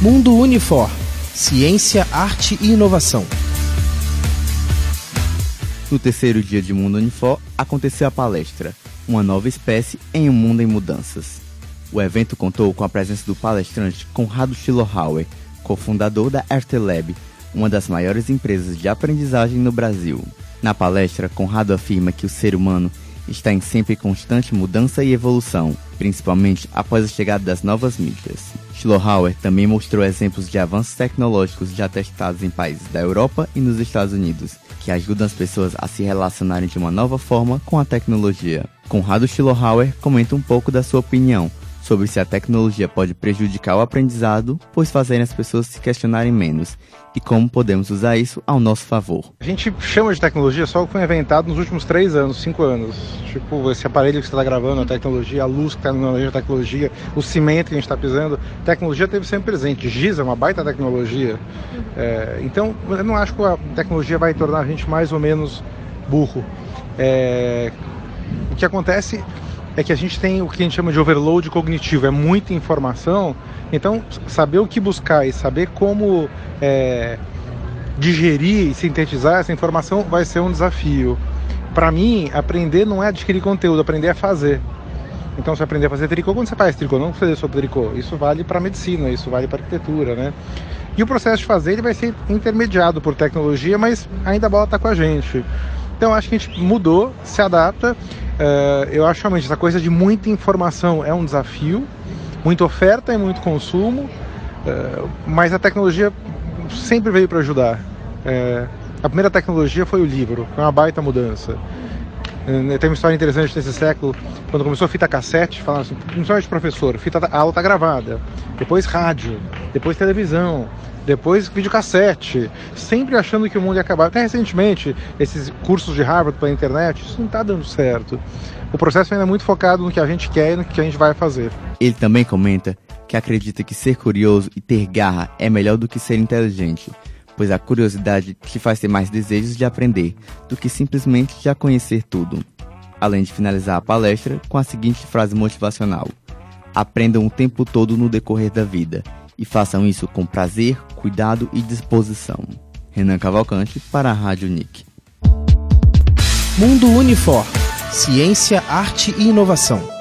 Mundo Unifor. Ciência, arte e inovação. No terceiro dia de Mundo Unifor, aconteceu a palestra Uma Nova Espécie em um Mundo em Mudanças. O evento contou com a presença do palestrante Conrado Schillerhauer, cofundador da RTLab, uma das maiores empresas de aprendizagem no Brasil. Na palestra, Conrado afirma que o ser humano está em sempre constante mudança e evolução, principalmente após a chegada das novas mídias. Schlohauer também mostrou exemplos de avanços tecnológicos já testados em países da Europa e nos Estados Unidos, que ajudam as pessoas a se relacionarem de uma nova forma com a tecnologia. Conrado Schlohauer comenta um pouco da sua opinião sobre se a tecnologia pode prejudicar o aprendizado, pois fazem as pessoas se questionarem menos, e como podemos usar isso ao nosso favor. A gente chama de tecnologia só o que foi inventado nos últimos três anos, cinco anos. Tipo, esse aparelho que você está gravando, a tecnologia, a luz que está na tecnologia, o cimento que a gente está pisando, a tecnologia teve sempre presente. Giz é uma baita tecnologia. É, então, eu não acho que a tecnologia vai tornar a gente mais ou menos burro. É, o que acontece é que a gente tem o que a gente chama de overload cognitivo, é muita informação, então saber o que buscar e saber como é, digerir e sintetizar essa informação vai ser um desafio. Para mim, aprender não é adquirir conteúdo, aprender é fazer. Então, você aprender a fazer tricô quando você faz tricô, não fazer sobre tricô. Isso vale para medicina, isso vale para arquitetura, né? E o processo de fazer ele vai ser intermediado por tecnologia, mas ainda a bola está com a gente. Então, acho que a gente mudou, se adapta Uh, eu acho realmente essa coisa de muita informação é um desafio, muita oferta e muito consumo, uh, mas a tecnologia sempre veio para ajudar. Uh, a primeira tecnologia foi o livro, foi uma baita mudança. Tem uma história interessante nesse século, quando começou a fita cassete, falaram assim, principalmente professor, fita, a aula está gravada, depois rádio, depois televisão, depois videocassete, sempre achando que o mundo ia acabar. Até recentemente, esses cursos de Harvard pela internet, isso não está dando certo. O processo ainda é muito focado no que a gente quer e no que a gente vai fazer. Ele também comenta que acredita que ser curioso e ter garra é melhor do que ser inteligente, pois a curiosidade te faz ter mais desejos de aprender do que simplesmente já conhecer tudo. Além de finalizar a palestra com a seguinte frase motivacional: Aprendam o tempo todo no decorrer da vida e façam isso com prazer, cuidado e disposição. Renan Cavalcante para a Rádio Nick. Mundo Unifor. Ciência, arte e inovação.